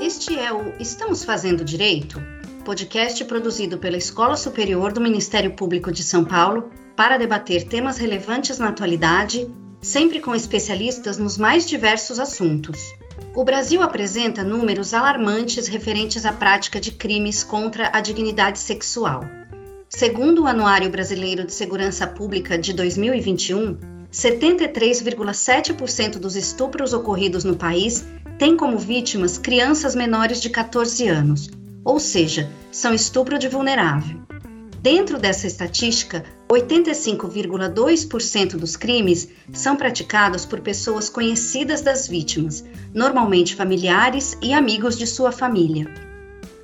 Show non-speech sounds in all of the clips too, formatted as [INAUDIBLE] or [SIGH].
Este é o Estamos Fazendo Direito? Podcast produzido pela Escola Superior do Ministério Público de São Paulo para debater temas relevantes na atualidade, sempre com especialistas nos mais diversos assuntos. O Brasil apresenta números alarmantes referentes à prática de crimes contra a dignidade sexual. Segundo o Anuário Brasileiro de Segurança Pública de 2021, 73,7% dos estupros ocorridos no país têm como vítimas crianças menores de 14 anos, ou seja, são estupro de vulnerável. Dentro dessa estatística, 85,2% dos crimes são praticados por pessoas conhecidas das vítimas, normalmente familiares e amigos de sua família.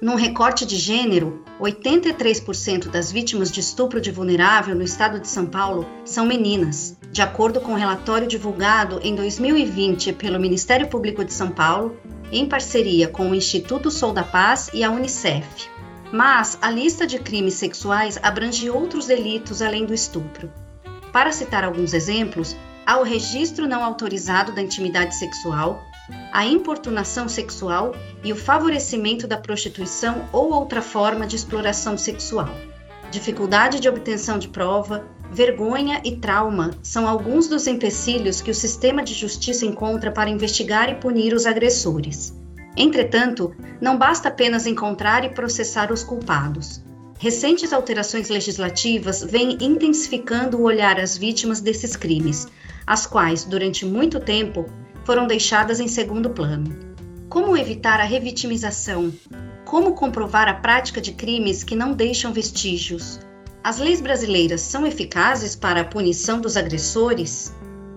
Num recorte de gênero, 83% das vítimas de estupro de vulnerável no estado de São Paulo são meninas, de acordo com o um relatório divulgado em 2020 pelo Ministério Público de São Paulo, em parceria com o Instituto Sou da Paz e a Unicef. Mas a lista de crimes sexuais abrange outros delitos além do estupro. Para citar alguns exemplos, há o registro não autorizado da intimidade sexual, a importunação sexual e o favorecimento da prostituição ou outra forma de exploração sexual. Dificuldade de obtenção de prova, vergonha e trauma são alguns dos empecilhos que o sistema de justiça encontra para investigar e punir os agressores. Entretanto, não basta apenas encontrar e processar os culpados. Recentes alterações legislativas vêm intensificando o olhar às vítimas desses crimes, as quais, durante muito tempo, foram deixadas em segundo plano. Como evitar a revitimização? Como comprovar a prática de crimes que não deixam vestígios? As leis brasileiras são eficazes para a punição dos agressores?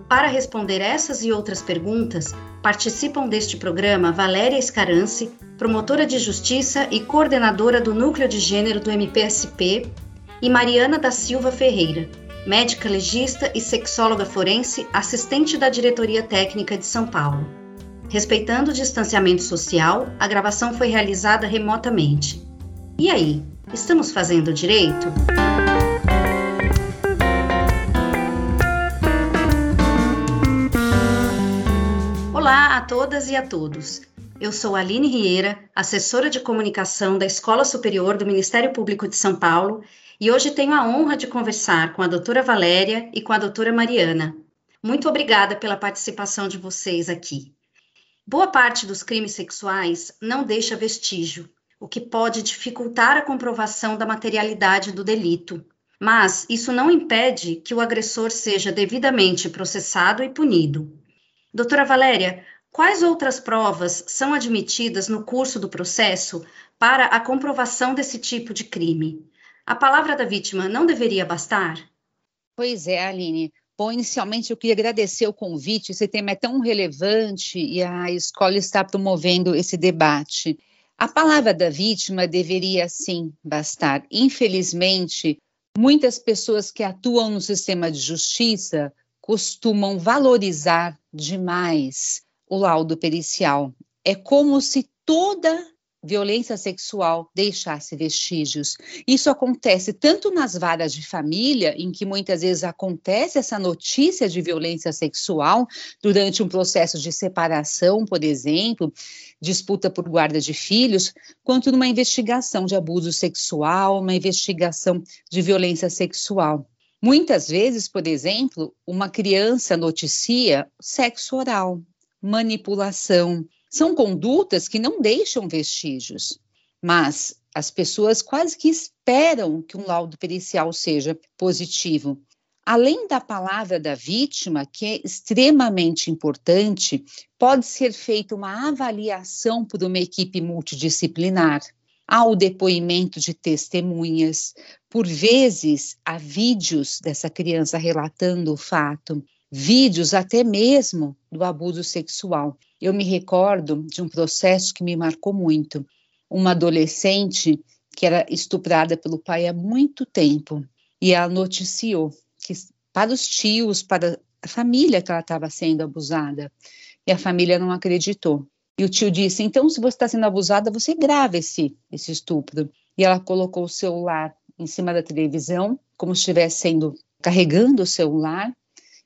Para responder essas e outras perguntas, participam deste programa Valéria Escarance, promotora de justiça e coordenadora do Núcleo de Gênero do MPSP, e Mariana da Silva Ferreira, médica legista e sexóloga forense, assistente da Diretoria Técnica de São Paulo. Respeitando o distanciamento social, a gravação foi realizada remotamente. E aí, estamos fazendo direito? Olá a todas e a todos. Eu sou Aline Rieira, assessora de comunicação da Escola Superior do Ministério Público de São Paulo, e hoje tenho a honra de conversar com a doutora Valéria e com a doutora Mariana. Muito obrigada pela participação de vocês aqui. Boa parte dos crimes sexuais não deixa vestígio, o que pode dificultar a comprovação da materialidade do delito. Mas isso não impede que o agressor seja devidamente processado e punido. Doutora Valéria, quais outras provas são admitidas no curso do processo para a comprovação desse tipo de crime? A palavra da vítima não deveria bastar? Pois é, Aline. Bom, inicialmente eu queria agradecer o convite. Esse tema é tão relevante e a escola está promovendo esse debate. A palavra da vítima deveria sim bastar. Infelizmente, muitas pessoas que atuam no sistema de justiça costumam valorizar demais o laudo pericial. É como se toda violência sexual deixasse vestígios. Isso acontece tanto nas varas de família, em que muitas vezes acontece essa notícia de violência sexual durante um processo de separação, por exemplo, disputa por guarda de filhos, quanto numa investigação de abuso sexual, uma investigação de violência sexual. Muitas vezes, por exemplo, uma criança noticia sexo oral, manipulação. São condutas que não deixam vestígios, mas as pessoas quase que esperam que um laudo pericial seja positivo. Além da palavra da vítima, que é extremamente importante, pode ser feita uma avaliação por uma equipe multidisciplinar há o depoimento de testemunhas, por vezes há vídeos dessa criança relatando o fato, vídeos até mesmo do abuso sexual. Eu me recordo de um processo que me marcou muito. Uma adolescente que era estuprada pelo pai há muito tempo e ela noticiou que para os tios, para a família que ela estava sendo abusada, e a família não acreditou. E o tio disse: então, se você está sendo abusada, você grava esse, esse estupro. E ela colocou o celular em cima da televisão como se estivesse sendo carregando o celular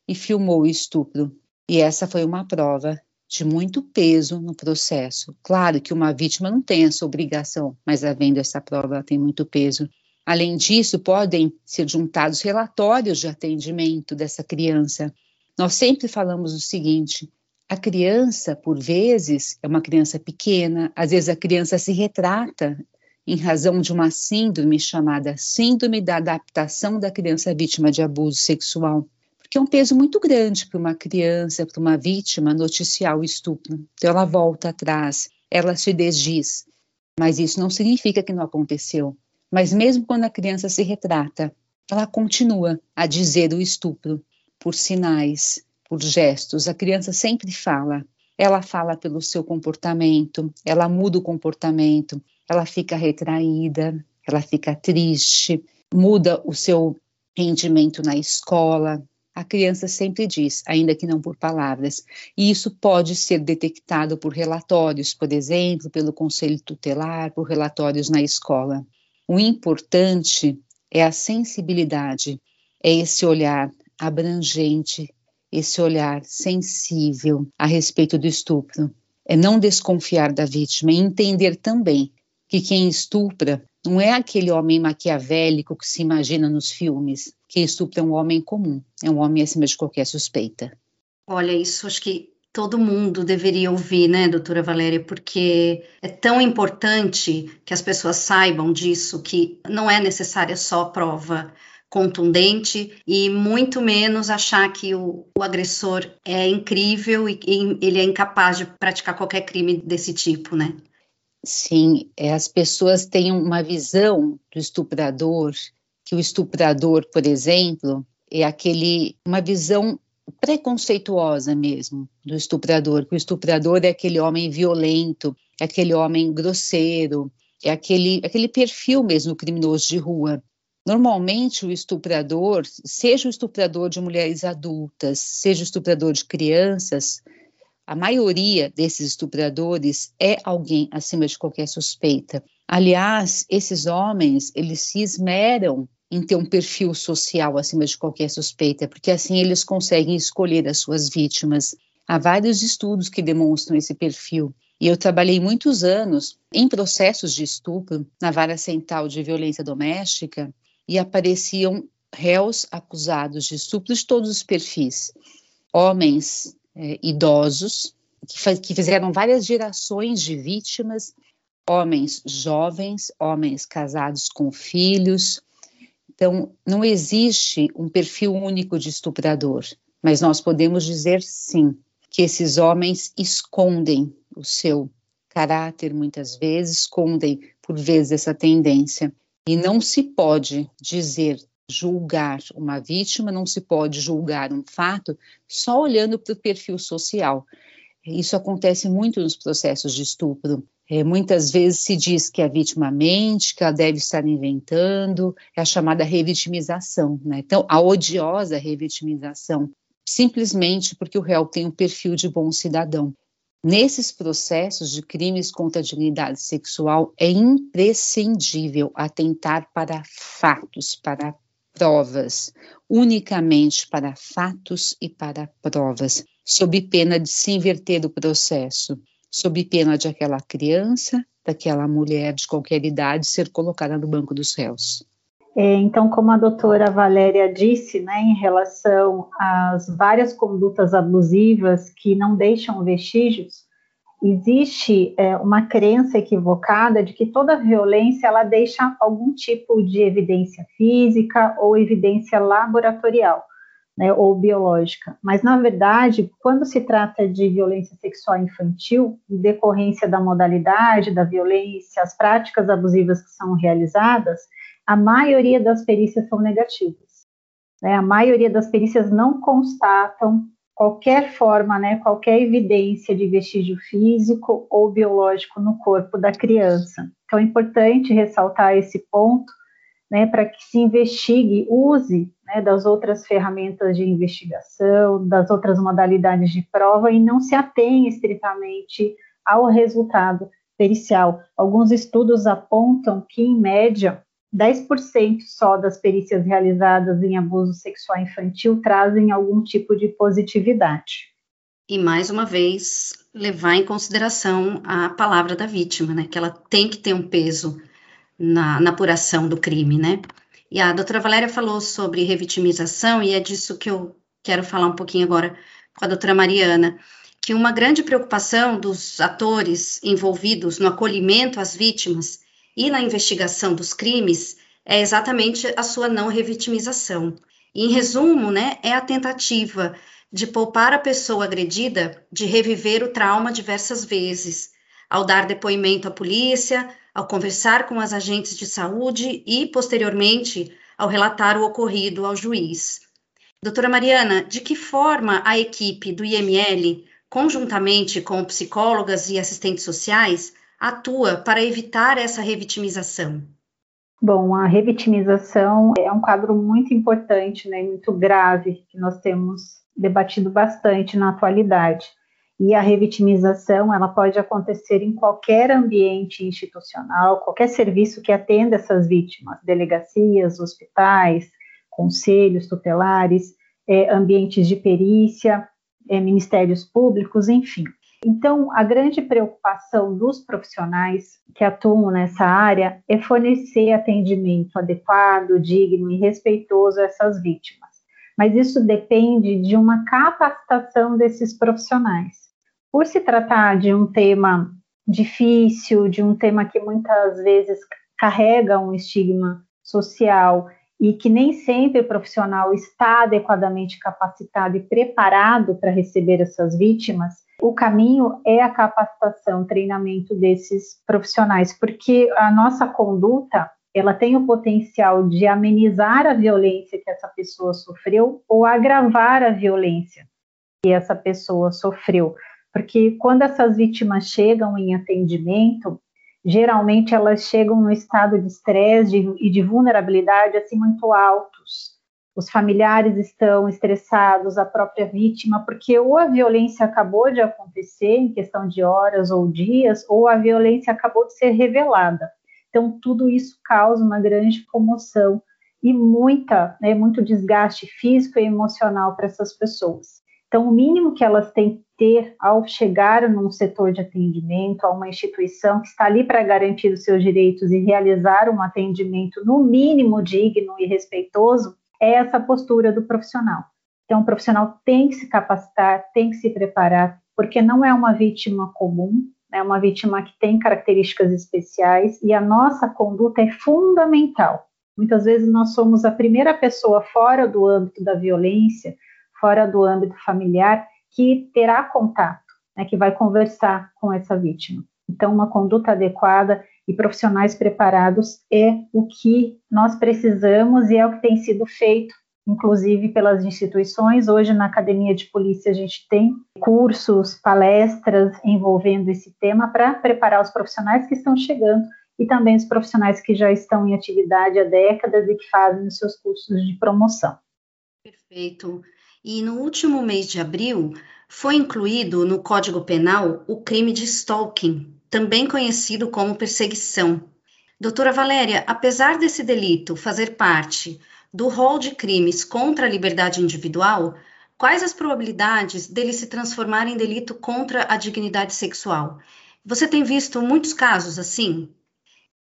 e filmou o estupro. E essa foi uma prova de muito peso no processo. Claro que uma vítima não tem essa obrigação, mas havendo essa prova, ela tem muito peso. Além disso, podem ser juntados relatórios de atendimento dessa criança. Nós sempre falamos o seguinte: a criança, por vezes, é uma criança pequena, às vezes a criança se retrata em razão de uma síndrome chamada Síndrome da Adaptação da Criança Vítima de Abuso Sexual, porque é um peso muito grande para uma criança, para uma vítima noticiar o estupro. Então ela volta atrás, ela se desdiz, mas isso não significa que não aconteceu. Mas mesmo quando a criança se retrata, ela continua a dizer o estupro por sinais, por gestos. A criança sempre fala. Ela fala pelo seu comportamento, ela muda o comportamento, ela fica retraída, ela fica triste, muda o seu rendimento na escola. A criança sempre diz, ainda que não por palavras, e isso pode ser detectado por relatórios, por exemplo, pelo conselho tutelar, por relatórios na escola. O importante é a sensibilidade, é esse olhar abrangente, esse olhar sensível a respeito do estupro. É não desconfiar da vítima e entender também que quem estupra não é aquele homem maquiavélico que se imagina nos filmes. Quem estupra um homem comum, é um homem acima de qualquer suspeita. Olha, isso acho que todo mundo deveria ouvir, né, doutora Valéria, porque é tão importante que as pessoas saibam disso, que não é necessária só prova contundente e muito menos achar que o, o agressor é incrível e, e, ele é incapaz de praticar qualquer crime desse tipo, né? Sim, é, as pessoas têm uma visão do estuprador, que o estuprador, por exemplo, é aquele uma visão preconceituosa mesmo do estuprador, que o estuprador é aquele homem violento, é aquele homem grosseiro, é aquele, aquele perfil mesmo criminoso de rua. Normalmente, o estuprador, seja o estuprador de mulheres adultas, seja o estuprador de crianças, a maioria desses estupradores é alguém acima de qualquer suspeita. Aliás, esses homens, eles se esmeram em ter um perfil social acima de qualquer suspeita, porque assim eles conseguem escolher as suas vítimas. Há vários estudos que demonstram esse perfil. E eu trabalhei muitos anos em processos de estupro na vara central de violência doméstica e apareciam réus acusados de estupro de todos os perfis. Homens é, idosos, que, que fizeram várias gerações de vítimas, homens jovens, homens casados com filhos. Então, não existe um perfil único de estuprador, mas nós podemos dizer sim que esses homens escondem o seu caráter muitas vezes, escondem por vezes essa tendência. E não se pode dizer julgar uma vítima, não se pode julgar um fato só olhando para o perfil social. Isso acontece muito nos processos de estupro. É, muitas vezes se diz que a vítima mente, que ela deve estar inventando, é a chamada revitimização. Né? Então, a odiosa revitimização, simplesmente porque o réu tem um perfil de bom cidadão. Nesses processos de crimes contra a dignidade sexual, é imprescindível atentar para fatos, para provas, unicamente para fatos e para provas, sob pena de se inverter o processo, sob pena de aquela criança, daquela mulher de qualquer idade ser colocada no banco dos réus. É, então, como a doutora Valéria disse, né, em relação às várias condutas abusivas que não deixam vestígios, existe é, uma crença equivocada de que toda violência ela deixa algum tipo de evidência física ou evidência laboratorial, né, ou biológica. Mas na verdade, quando se trata de violência sexual infantil, em decorrência da modalidade da violência, as práticas abusivas que são realizadas, a maioria das perícias são negativas. Né? A maioria das perícias não constatam qualquer forma, né, qualquer evidência de vestígio físico ou biológico no corpo da criança. Então é importante ressaltar esse ponto, né, para que se investigue, use né, das outras ferramentas de investigação, das outras modalidades de prova e não se atenha estritamente ao resultado pericial. Alguns estudos apontam que, em média, 10% só das perícias realizadas em abuso sexual infantil trazem algum tipo de positividade. E mais uma vez, levar em consideração a palavra da vítima, né? Que ela tem que ter um peso na, na apuração do crime, né? E a doutora Valéria falou sobre revitimização, e é disso que eu quero falar um pouquinho agora com a doutora Mariana, que uma grande preocupação dos atores envolvidos no acolhimento às vítimas e na investigação dos crimes é exatamente a sua não revitimização. Em resumo, né, é a tentativa de poupar a pessoa agredida de reviver o trauma diversas vezes, ao dar depoimento à polícia, ao conversar com as agentes de saúde e, posteriormente, ao relatar o ocorrido ao juiz. Doutora Mariana, de que forma a equipe do IML, conjuntamente com psicólogas e assistentes sociais, atua para evitar essa revitimização? Bom, a revitimização é um quadro muito importante, né, muito grave, que nós temos debatido bastante na atualidade. E a revitimização, ela pode acontecer em qualquer ambiente institucional, qualquer serviço que atenda essas vítimas, delegacias, hospitais, conselhos tutelares, é, ambientes de perícia, é, ministérios públicos, enfim. Então, a grande preocupação dos profissionais que atuam nessa área é fornecer atendimento adequado, digno e respeitoso a essas vítimas. Mas isso depende de uma capacitação desses profissionais. Por se tratar de um tema difícil, de um tema que muitas vezes carrega um estigma social e que nem sempre o profissional está adequadamente capacitado e preparado para receber essas vítimas, o caminho é a capacitação, treinamento desses profissionais, porque a nossa conduta ela tem o potencial de amenizar a violência que essa pessoa sofreu ou agravar a violência que essa pessoa sofreu. Porque quando essas vítimas chegam em atendimento, geralmente elas chegam no estado de estresse e de vulnerabilidade assim muito altos. Os familiares estão estressados, a própria vítima, porque ou a violência acabou de acontecer em questão de horas ou dias, ou a violência acabou de ser revelada. Então, tudo isso causa uma grande comoção e muita, né, muito desgaste físico e emocional para essas pessoas. Então, o mínimo que elas têm que ter ao chegar num setor de atendimento, a uma instituição que está ali para garantir os seus direitos e realizar um atendimento no mínimo digno e respeitoso, é essa postura do profissional. Então, o profissional tem que se capacitar, tem que se preparar, porque não é uma vítima comum, é uma vítima que tem características especiais e a nossa conduta é fundamental. Muitas vezes nós somos a primeira pessoa fora do âmbito da violência fora do âmbito familiar, que terá contato, né, que vai conversar com essa vítima. Então, uma conduta adequada e profissionais preparados é o que nós precisamos e é o que tem sido feito, inclusive pelas instituições. Hoje, na Academia de Polícia, a gente tem cursos, palestras envolvendo esse tema para preparar os profissionais que estão chegando e também os profissionais que já estão em atividade há décadas e que fazem os seus cursos de promoção. Perfeito e no último mês de abril foi incluído no Código Penal o crime de stalking, também conhecido como perseguição. Doutora Valéria, apesar desse delito fazer parte do rol de crimes contra a liberdade individual, quais as probabilidades dele se transformar em delito contra a dignidade sexual? Você tem visto muitos casos assim?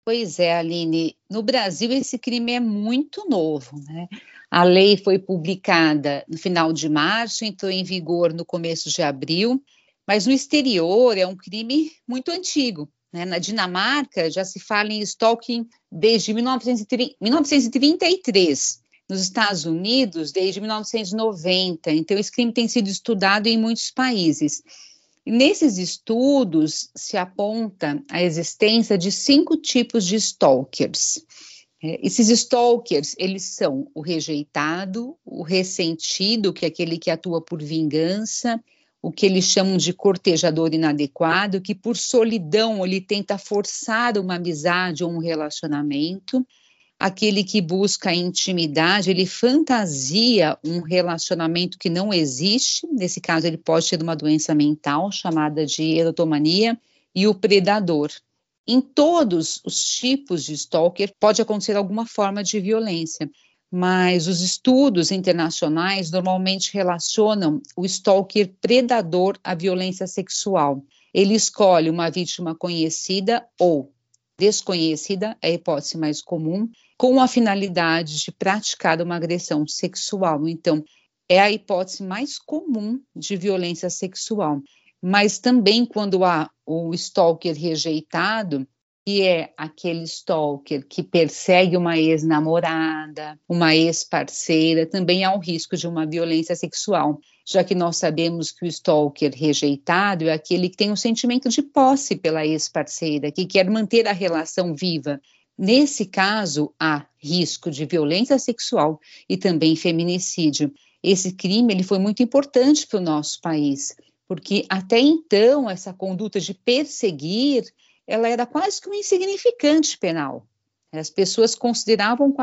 Pois é, Aline. No Brasil, esse crime é muito novo, né? A lei foi publicada no final de março, entrou em vigor no começo de abril, mas no exterior é um crime muito antigo. Né? Na Dinamarca já se fala em stalking desde 1933. Nos Estados Unidos, desde 1990. Então, esse crime tem sido estudado em muitos países. E nesses estudos se aponta a existência de cinco tipos de stalkers. É, esses stalkers, eles são o rejeitado, o ressentido, que é aquele que atua por vingança, o que eles chamam de cortejador inadequado, que por solidão ele tenta forçar uma amizade ou um relacionamento, aquele que busca intimidade, ele fantasia um relacionamento que não existe, nesse caso ele pode ter uma doença mental chamada de erotomania, e o predador, Em todos os tipos de stalker pode acontecer alguma forma de violência, mas os estudos internacionais normalmente relacionam o stalker predador à violência sexual. Ele escolhe uma vítima conhecida ou desconhecida, é a hipótese mais comum, com a finalidade de praticar uma agressão sexual. Então, é a hipótese mais comum de violência sexual mas também quando há o stalker rejeitado, que é aquele stalker que persegue uma ex-namorada, uma ex-parceira, também há o risco de uma violência sexual, já que nós sabemos que o stalker rejeitado é aquele que tem um sentimento de posse pela ex-parceira, que quer manter a relação viva. Nesse caso, há risco de violência sexual e também feminicídio. Esse crime ele foi muito importante para o nosso país, porque até então essa conduta de perseguir, ela era quase que um insignificante penal. As pessoas consideravam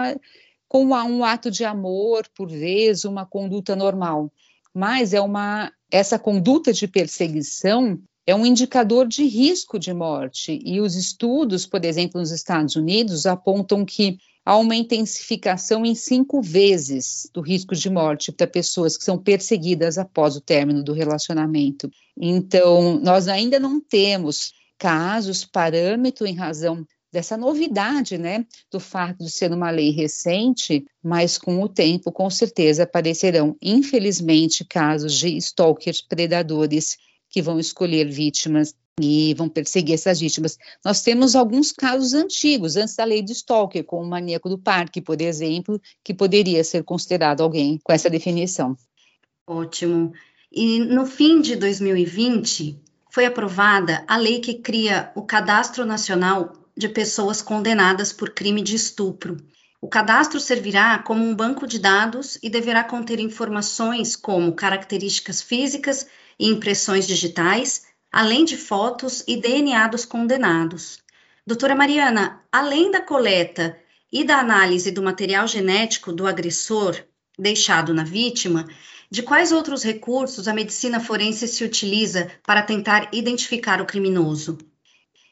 como um ato de amor, por vezes, uma conduta normal. Mas é uma essa conduta de perseguição é um indicador de risco de morte. E os estudos, por exemplo, nos Estados Unidos, apontam que há uma intensificação em cinco vezes do risco de morte para pessoas que são perseguidas após o término do relacionamento. Então, nós ainda não temos casos, parâmetro em razão dessa novidade, né, do fato de ser uma lei recente, mas com o tempo, com certeza, aparecerão, infelizmente, casos de stalkers predadores que vão escolher vítimas e vão perseguir essas vítimas. Nós temos alguns casos antigos, antes da lei de Stalker, como o maníaco do parque, por exemplo, que poderia ser considerado alguém com essa definição. Ótimo. E no fim de 2020, foi aprovada a lei que cria o Cadastro Nacional de Pessoas Condenadas por Crime de Estupro. O cadastro servirá como um banco de dados e deverá conter informações como características físicas e impressões digitais, além de fotos e DNA dos condenados. Doutora Mariana, além da coleta e da análise do material genético do agressor deixado na vítima, de quais outros recursos a medicina forense se utiliza para tentar identificar o criminoso?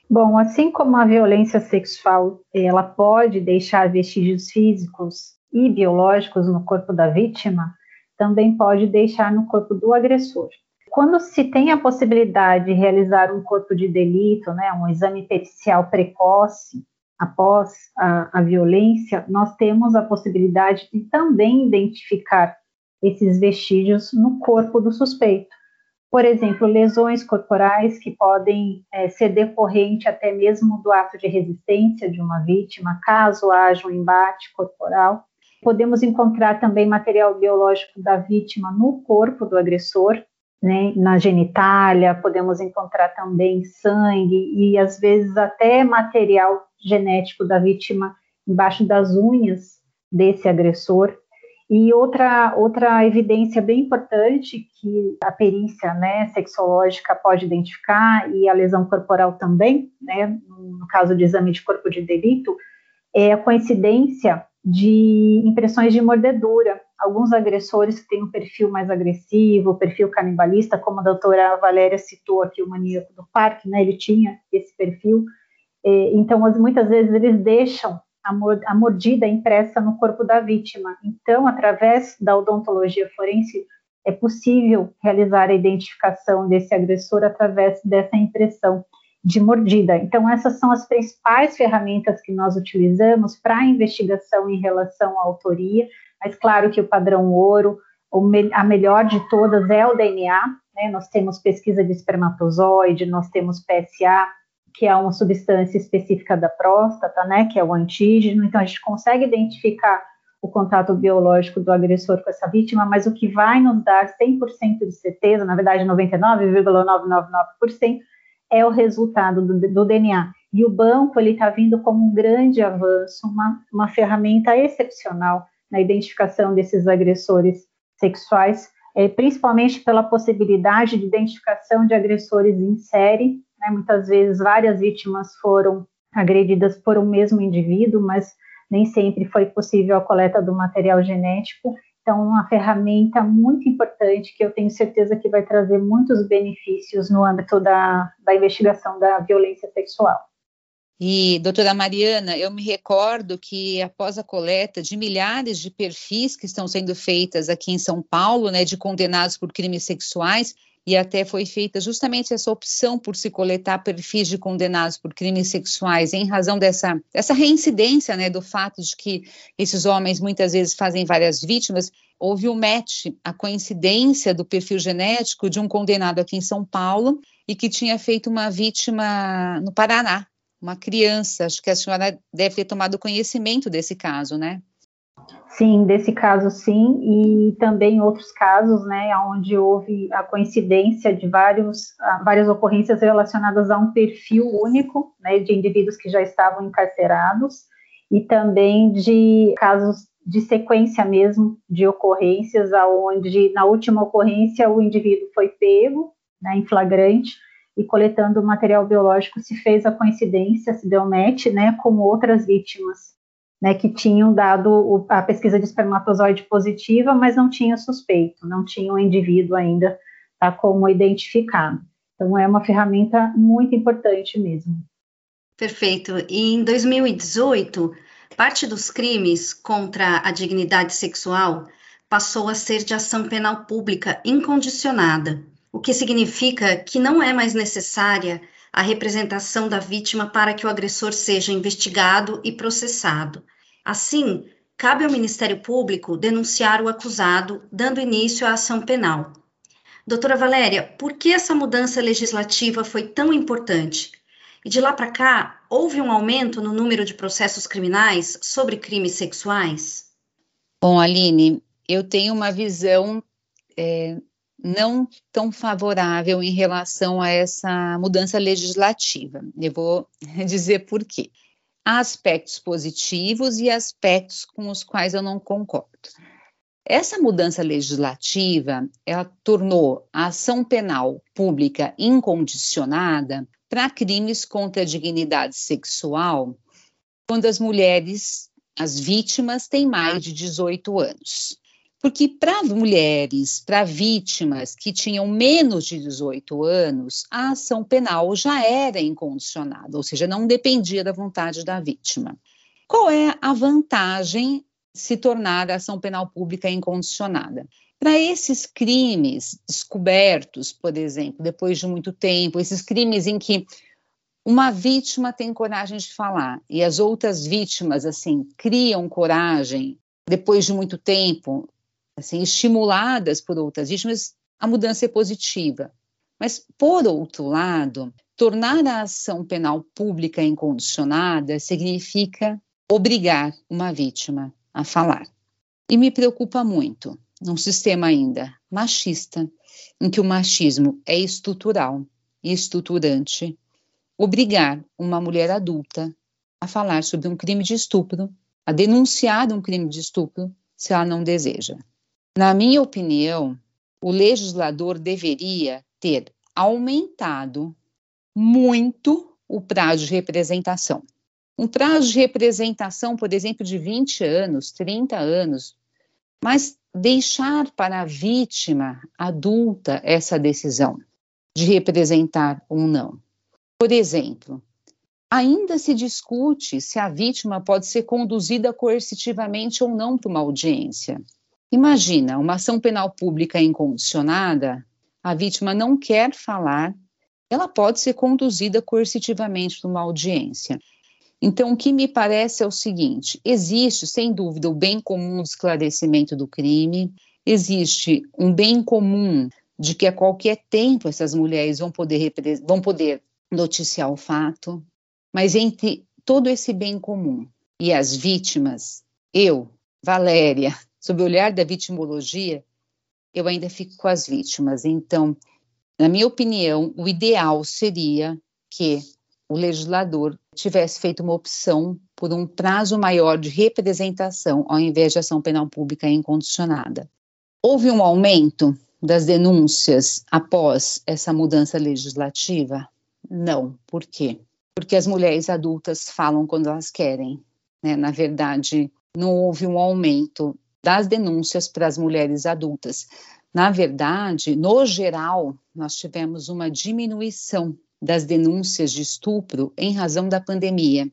Bom, assim como a violência sexual, ela pode deixar vestígios físicos e biológicos no corpo da vítima, também pode deixar no corpo do agressor. Quando se tem a possibilidade de realizar um corpo de delito, né, um exame pericial precoce após a, a violência, nós temos a possibilidade de também identificar esses vestígios no corpo do suspeito. Por exemplo, lesões corporais que podem é, ser decorrente até mesmo do ato de resistência de uma vítima, caso haja um embate corporal. Podemos encontrar também material biológico da vítima no corpo do agressor, né, na genitália, podemos encontrar também sangue e às vezes até material genético da vítima embaixo das unhas desse agressor. E outra, outra evidência bem importante que a perícia né, sexológica pode identificar, e a lesão corporal também, né, no caso de exame de corpo de delito, é a coincidência de impressões de mordedura. Alguns agressores que têm um perfil mais agressivo, perfil canibalista, como a doutora Valéria citou aqui, o maníaco do parque, né, ele tinha esse perfil, então muitas vezes eles deixam a mordida impressa no corpo da vítima. Então, através da odontologia forense, é possível realizar a identificação desse agressor através dessa impressão de mordida. Então, essas são as principais ferramentas que nós utilizamos para a investigação em relação à autoria, mas claro que o padrão ouro, a melhor de todas é o DNA, né? Nós temos pesquisa de espermatozoide, nós temos PSA, que é uma substância específica da próstata, né? Que é o antígeno. Então a gente consegue identificar o contato biológico do agressor com essa vítima, mas o que vai nos dar 100% de certeza, na verdade 99,999%, é o resultado do, do DNA. E o banco ele está vindo como um grande avanço, uma, uma ferramenta excepcional na identificação desses agressores sexuais, é, principalmente pela possibilidade de identificação de agressores em série. Né? Muitas vezes, várias vítimas foram agredidas por um mesmo indivíduo, mas nem sempre foi possível a coleta do material genético. Então, uma ferramenta muito importante que eu tenho certeza que vai trazer muitos benefícios no âmbito da, da investigação da violência sexual. E, doutora Mariana, eu me recordo que após a coleta de milhares de perfis que estão sendo feitas aqui em São Paulo, né, de condenados por crimes sexuais, e até foi feita justamente essa opção por se coletar perfis de condenados por crimes sexuais em razão dessa, dessa reincidência, né, do fato de que esses homens muitas vezes fazem várias vítimas, houve o um match, a coincidência do perfil genético de um condenado aqui em São Paulo e que tinha feito uma vítima no Paraná, uma criança. Acho que a senhora deve ter tomado conhecimento desse caso, né? Sim, desse caso sim, e também outros casos, né, onde houve a coincidência de vários, várias ocorrências relacionadas a um perfil único, né, de indivíduos que já estavam encarcerados, e também de casos de sequência mesmo de ocorrências, aonde na última ocorrência o indivíduo foi pego, né, em flagrante, e coletando material biológico se fez a coincidência, se deu match, né, com outras vítimas né, que tinham dado a pesquisa de espermatozoide positiva, mas não tinha suspeito, não tinha o um indivíduo ainda tá, como identificado. Então, é uma ferramenta muito importante mesmo. Perfeito. E em 2018, parte dos crimes contra a dignidade sexual passou a ser de ação penal pública incondicionada, o que significa que não é mais necessária a representação da vítima para que o agressor seja investigado e processado. Assim, cabe ao Ministério Público denunciar o acusado, dando início à ação penal. Doutora Valéria, por que essa mudança legislativa foi tão importante? E de lá para cá, houve um aumento no número de processos criminais sobre crimes sexuais? Bom, Aline, eu tenho uma visão é, não tão favorável em relação a essa mudança legislativa. Eu vou [LAUGHS] dizer por quê. Há aspectos positivos e aspectos com os quais eu não concordo. Essa mudança legislativa, ela tornou a ação penal pública incondicionada para crimes contra a dignidade sexual, quando as mulheres, as vítimas, têm mais de 18 anos. Porque para mulheres, para vítimas que tinham menos de 18 anos, a ação penal já era incondicionada, ou seja, não dependia da vontade da vítima. Qual é a vantagem se tornar a ação penal pública incondicionada? Para esses crimes descobertos, por exemplo, depois de muito tempo, esses crimes em que uma vítima tem coragem de falar e as outras vítimas, assim, criam coragem depois de muito tempo, assim, estimuladas por outras vítimas, a mudança é positiva. Mas, por outro lado, tornar a ação penal pública incondicionada significa obrigar uma vítima a falar. E me preocupa muito, num sistema ainda machista, em que o machismo é estrutural e estruturante, obrigar uma mulher adulta a falar sobre um crime de estupro, a denunciar um crime de estupro, se ela não deseja. Na minha opinião, o legislador deveria ter aumentado muito o prazo de representação. Um prazo de representação, por exemplo, de 20 anos, 30 anos, mas deixar para a vítima adulta essa decisão de representar ou não. Por exemplo, ainda se discute se a vítima pode ser conduzida coercitivamente ou não para uma audiência. Imagina uma ação penal pública incondicionada, a vítima não quer falar, ela pode ser conduzida coercitivamente para uma audiência. Então, o que me parece é o seguinte: existe, sem dúvida, o bem comum do esclarecimento do crime, existe um bem comum de que a qualquer tempo essas mulheres vão poder, vão poder noticiar o fato, mas entre todo esse bem comum e as vítimas, eu, Valéria, sob o olhar da vitimologia, eu ainda fico com as vítimas. Então, na minha opinião, o ideal seria que o legislador tivesse feito uma opção por um prazo maior de representação, ao invés de ação penal pública incondicionada. Houve um aumento das denúncias após essa mudança legislativa? Não. Por quê? Porque as mulheres adultas falam quando elas querem. Né? Na verdade, não houve um aumento das denúncias para as mulheres adultas. Na verdade, no geral, nós tivemos uma diminuição das denúncias de estupro em razão da pandemia.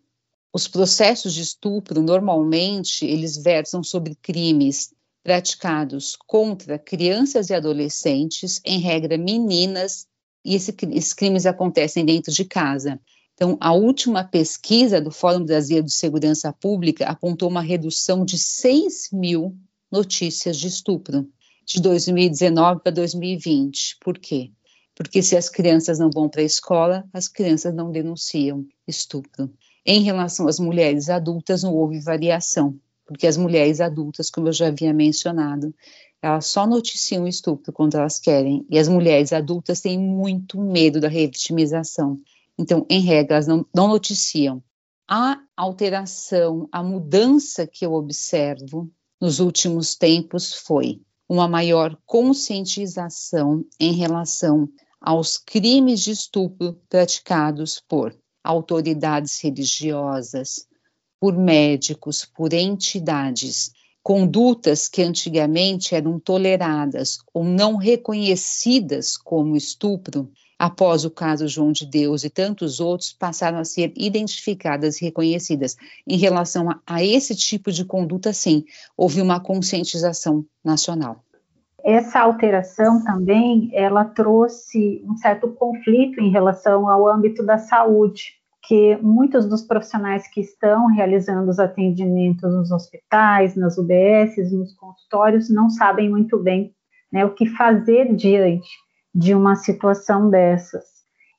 Os processos de estupro, normalmente, eles versam sobre crimes praticados contra crianças e adolescentes, em regra meninas, e esse, esses crimes acontecem dentro de casa. Então, a última pesquisa do Fórum Brasileiro de Segurança Pública apontou uma redução de 6 mil notícias de estupro de 2019 para 2020. Por quê? Porque se as crianças não vão para a escola, as crianças não denunciam estupro. Em relação às mulheres adultas, não houve variação, porque as mulheres adultas, como eu já havia mencionado, elas só noticiam estupro quando elas querem, e as mulheres adultas têm muito medo da revitimização. Então, em regra, elas não, não noticiam. A alteração, a mudança que eu observo nos últimos tempos foi uma maior conscientização em relação aos crimes de estupro praticados por autoridades religiosas, por médicos, por entidades, condutas que antigamente eram toleradas ou não reconhecidas como estupro, após o caso João de Deus e tantos outros, passaram a ser identificadas e reconhecidas. Em relação a, a esse tipo de conduta, sim, houve uma conscientização nacional. Essa alteração também, ela trouxe um certo conflito em relação ao âmbito da saúde, que muitos dos profissionais que estão realizando os atendimentos nos hospitais, nas UBSs, nos consultórios, não sabem muito bem né, o que fazer diante de uma situação dessas.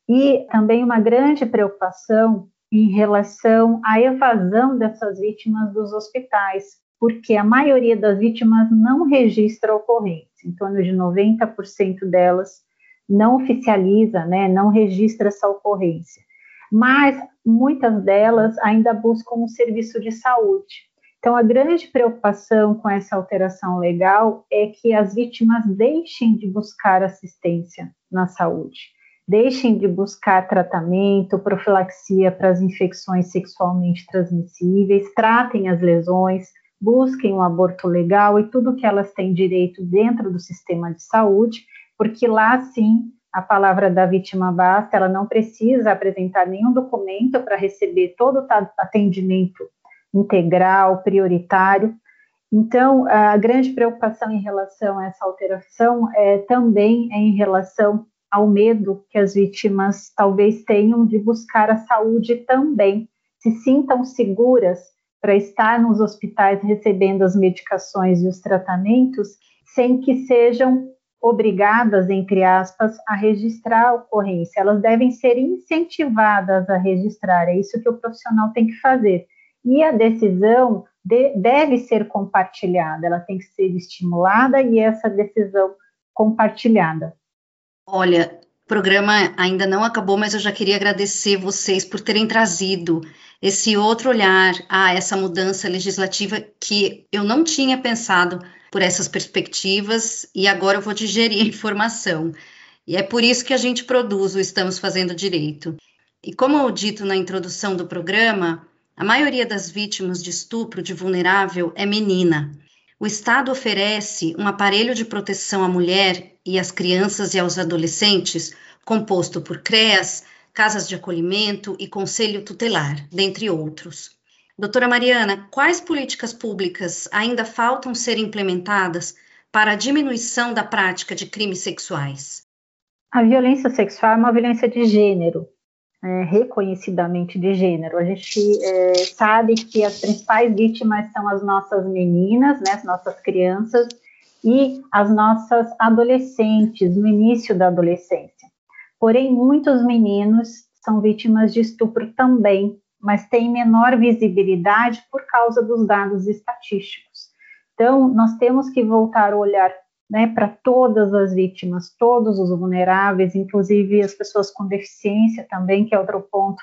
E também uma grande preocupação em relação à evasão dessas vítimas dos hospitais, porque a maioria das vítimas não registra ocorrência, em torno de 90% delas não oficializa, né, não registra essa ocorrência. Mas muitas delas ainda buscam um serviço de saúde. Então, a grande preocupação com essa alteração legal é que as vítimas deixem de buscar assistência na saúde, deixem de buscar tratamento, profilaxia para as infecções sexualmente transmissíveis, tratem as lesões, busquem um aborto legal e tudo que elas têm direito dentro do sistema de saúde, porque lá sim a palavra da vítima basta, ela não precisa apresentar nenhum documento para receber todo o atendimento integral, prioritário. Então, a grande preocupação em relação a essa alteração é também em relação ao medo que as vítimas talvez tenham de buscar a saúde também, se sintam seguras para estar nos hospitais recebendo as medicações e os tratamentos, sem que sejam obrigadas, entre aspas, a registrar a ocorrência. Elas devem ser incentivadas a registrar, é isso que o profissional tem que fazer. E a decisão de, deve ser compartilhada, ela tem que ser estimulada e essa decisão compartilhada. Olha, o programa ainda não acabou, mas eu já queria agradecer vocês por terem trazido esse outro olhar a essa mudança legislativa que eu não tinha pensado por essas perspectivas e agora eu vou digerir a informação. E é por isso que a gente produz o Estamos Fazendo Direito. E como dito na introdução do programa, a maioria das vítimas de estupro de vulnerável é menina. O Estado oferece um aparelho de proteção à mulher e às crianças e aos adolescentes, composto por CREAS, casas de acolhimento e conselho tutelar, dentre outros. Doutora Mariana, quais políticas públicas ainda faltam ser implementadas para a diminuição da prática de crimes sexuais? A violência sexual é uma violência de gênero, é, reconhecidamente de gênero. A gente é, sabe que as principais vítimas são as nossas meninas, né, as nossas crianças e as nossas adolescentes, no início da adolescência. Porém, muitos meninos são vítimas de estupro também, mas têm menor visibilidade por causa dos dados estatísticos. Então, nós temos que voltar o olhar né, para todas as vítimas, todos os vulneráveis, inclusive as pessoas com deficiência também, que é outro ponto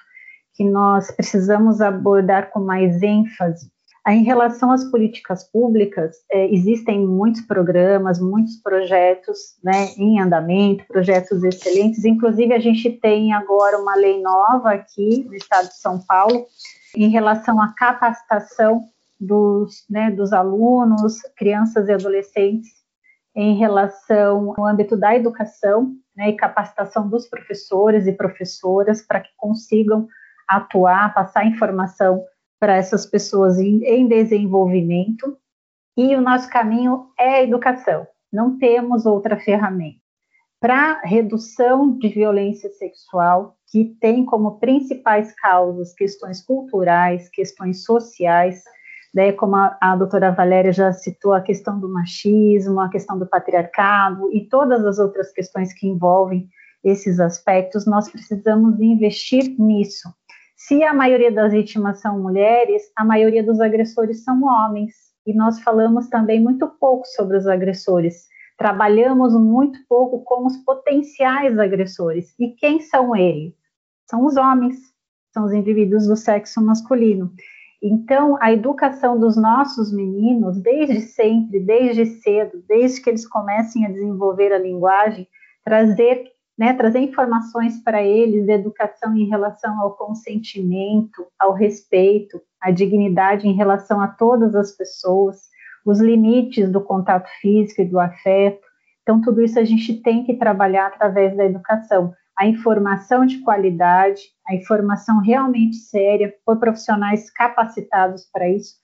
que nós precisamos abordar com mais ênfase, em relação às políticas públicas, é, existem muitos programas, muitos projetos né, em andamento, projetos excelentes. Inclusive, a gente tem agora uma lei nova aqui no estado de São Paulo em relação à capacitação dos, né, dos alunos, crianças e adolescentes em relação ao âmbito da educação. né, e capacitação dos professores e professoras para que consigam atuar, passar informação para essas pessoas em, em desenvolvimento. E o nosso caminho é a educação, não temos outra ferramenta. Para redução de violência sexual, que tem como principais causas questões culturais, questões sociais, né, como a, a doutora Valéria já citou, a questão do machismo, a questão do patriarcado e todas as outras questões que envolvem esses aspectos, nós precisamos investir nisso. Se a maioria das vítimas são mulheres, a maioria dos agressores são homens, e nós falamos também muito pouco sobre os agressores. Trabalhamos muito pouco com os potenciais agressores. E quem são eles? São os homens, são os indivíduos do sexo masculino. Então, a educação dos nossos meninos, desde sempre, desde cedo, desde que eles comecem a desenvolver a linguagem, trazer, né, trazer informações para eles de educação em relação ao consentimento, ao respeito, à dignidade em relação a todas as pessoas, os limites do contato físico e do afeto. Então, tudo isso a gente tem que trabalhar através da educação a informação de qualidade, a informação realmente séria, por profissionais capacitados para isso,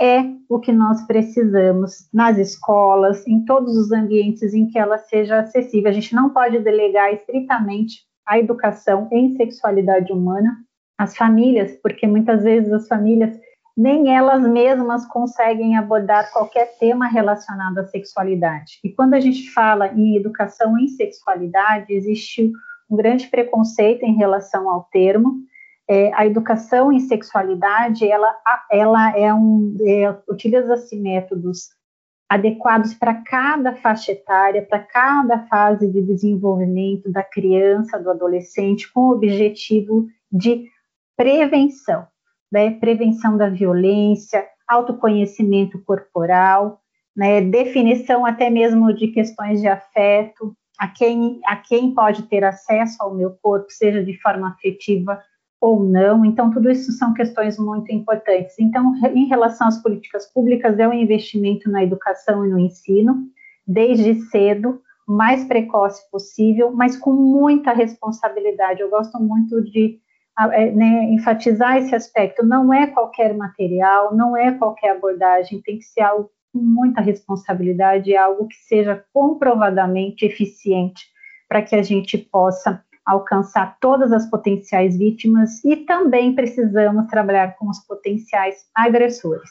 é o que nós precisamos nas escolas, em todos os ambientes em que ela seja acessível. A gente não pode delegar estritamente a educação em sexualidade humana às famílias, porque muitas vezes as famílias nem elas mesmas conseguem abordar qualquer tema relacionado à sexualidade. E quando a gente fala em educação em sexualidade, existe um grande preconceito em relação ao termo. É, a educação em sexualidade, ela, ela é um, é, utiliza-se métodos adequados para cada faixa etária, para cada fase de desenvolvimento da criança, do adolescente, com o objetivo de prevenção, né? prevenção da violência, autoconhecimento corporal, né? definição até mesmo de questões de afeto, a quem, a quem pode ter acesso ao meu corpo, seja de forma afetiva ou não. Então, tudo isso são questões muito importantes. Então, em relação às políticas públicas, é um investimento na educação e no ensino, desde cedo, mais precoce possível, mas com muita responsabilidade. Eu gosto muito de é, né, enfatizar esse aspecto. Não é qualquer material, não é qualquer abordagem, tem que ser algo com muita responsabilidade, é algo que seja comprovadamente eficiente para que a gente possa alcançar todas as potenciais vítimas e também precisamos trabalhar com os potenciais agressores.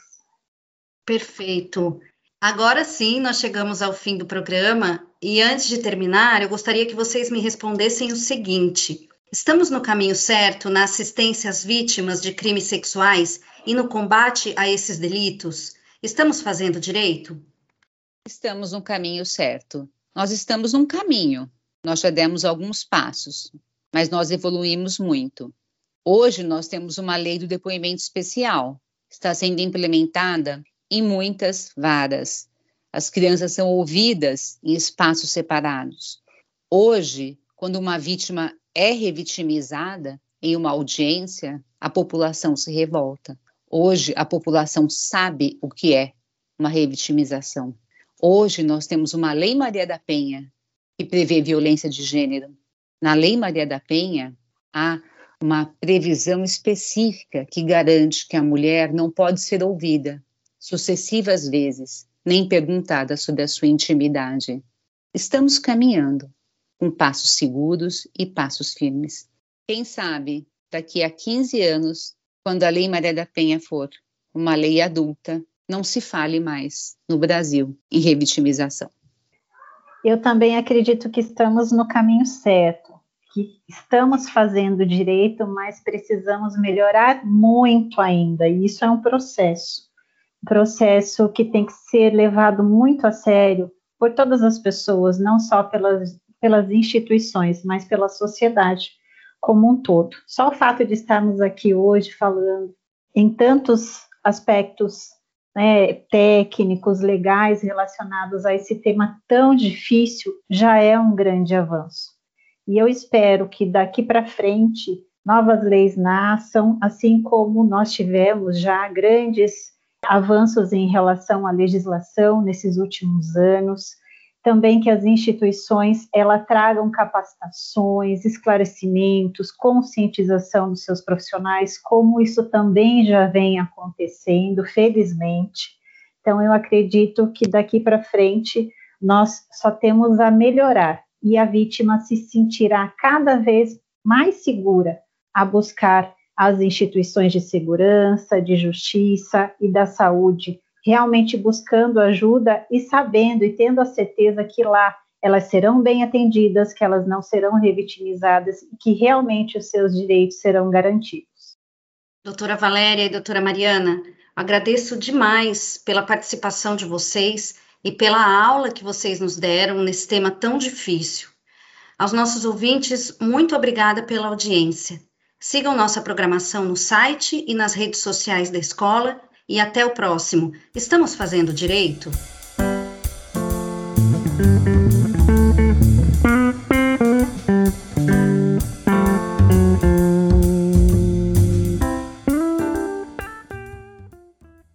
Perfeito. Agora sim, nós chegamos ao fim do programa e antes de terminar, eu gostaria que vocês me respondessem o seguinte: estamos no caminho certo na assistência às vítimas de crimes sexuais e no combate a esses delitos? Estamos fazendo direito? Estamos no caminho certo. Nós estamos num caminho. Nós já demos alguns passos, mas nós evoluímos muito. Hoje nós temos uma lei do depoimento especial. Está sendo implementada em muitas varas. As crianças são ouvidas em espaços separados. Hoje, quando uma vítima é revitimizada em uma audiência, a população se revolta. Hoje a população sabe o que é uma revitimização. Hoje nós temos uma Lei Maria da Penha que prevê violência de gênero. Na Lei Maria da Penha há uma previsão específica que garante que a mulher não pode ser ouvida sucessivas vezes, nem perguntada sobre a sua intimidade. Estamos caminhando com passos seguros e passos firmes. Quem sabe daqui a 15 anos quando a Lei Maria da Penha for uma lei adulta, não se fale mais no Brasil em revitimização. Eu também acredito que estamos no caminho certo, que estamos fazendo direito, mas precisamos melhorar muito ainda, e isso é um processo. Um processo que tem que ser levado muito a sério por todas as pessoas, não só pelas, pelas instituições, mas pela sociedade como um todo. Só o fato de estarmos aqui hoje falando em tantos aspectos né, técnicos, legais relacionados a esse tema tão difícil já é um grande avanço. E eu espero que daqui para frente novas leis nasçam, assim como nós tivemos já grandes avanços em relação à legislação nesses últimos anos, também que as instituições ela tragam capacitações, esclarecimentos, conscientização dos seus profissionais, como isso também já vem acontecendo, felizmente. Então eu acredito que daqui para frente nós só temos a melhorar e a vítima se sentirá cada vez mais segura a buscar as instituições de segurança, de justiça e da saúde realmente buscando ajuda e sabendo e tendo a certeza que lá elas serão bem atendidas, que elas não serão revitimizadas e que realmente os seus direitos serão garantidos. Doutora Valéria e doutora Mariana, agradeço demais pela participação de vocês e pela aula que vocês nos deram nesse tema tão difícil. Aos nossos ouvintes, muito obrigada pela audiência. Sigam nossa programação no site e nas redes sociais da escola e até o próximo. Estamos fazendo direito?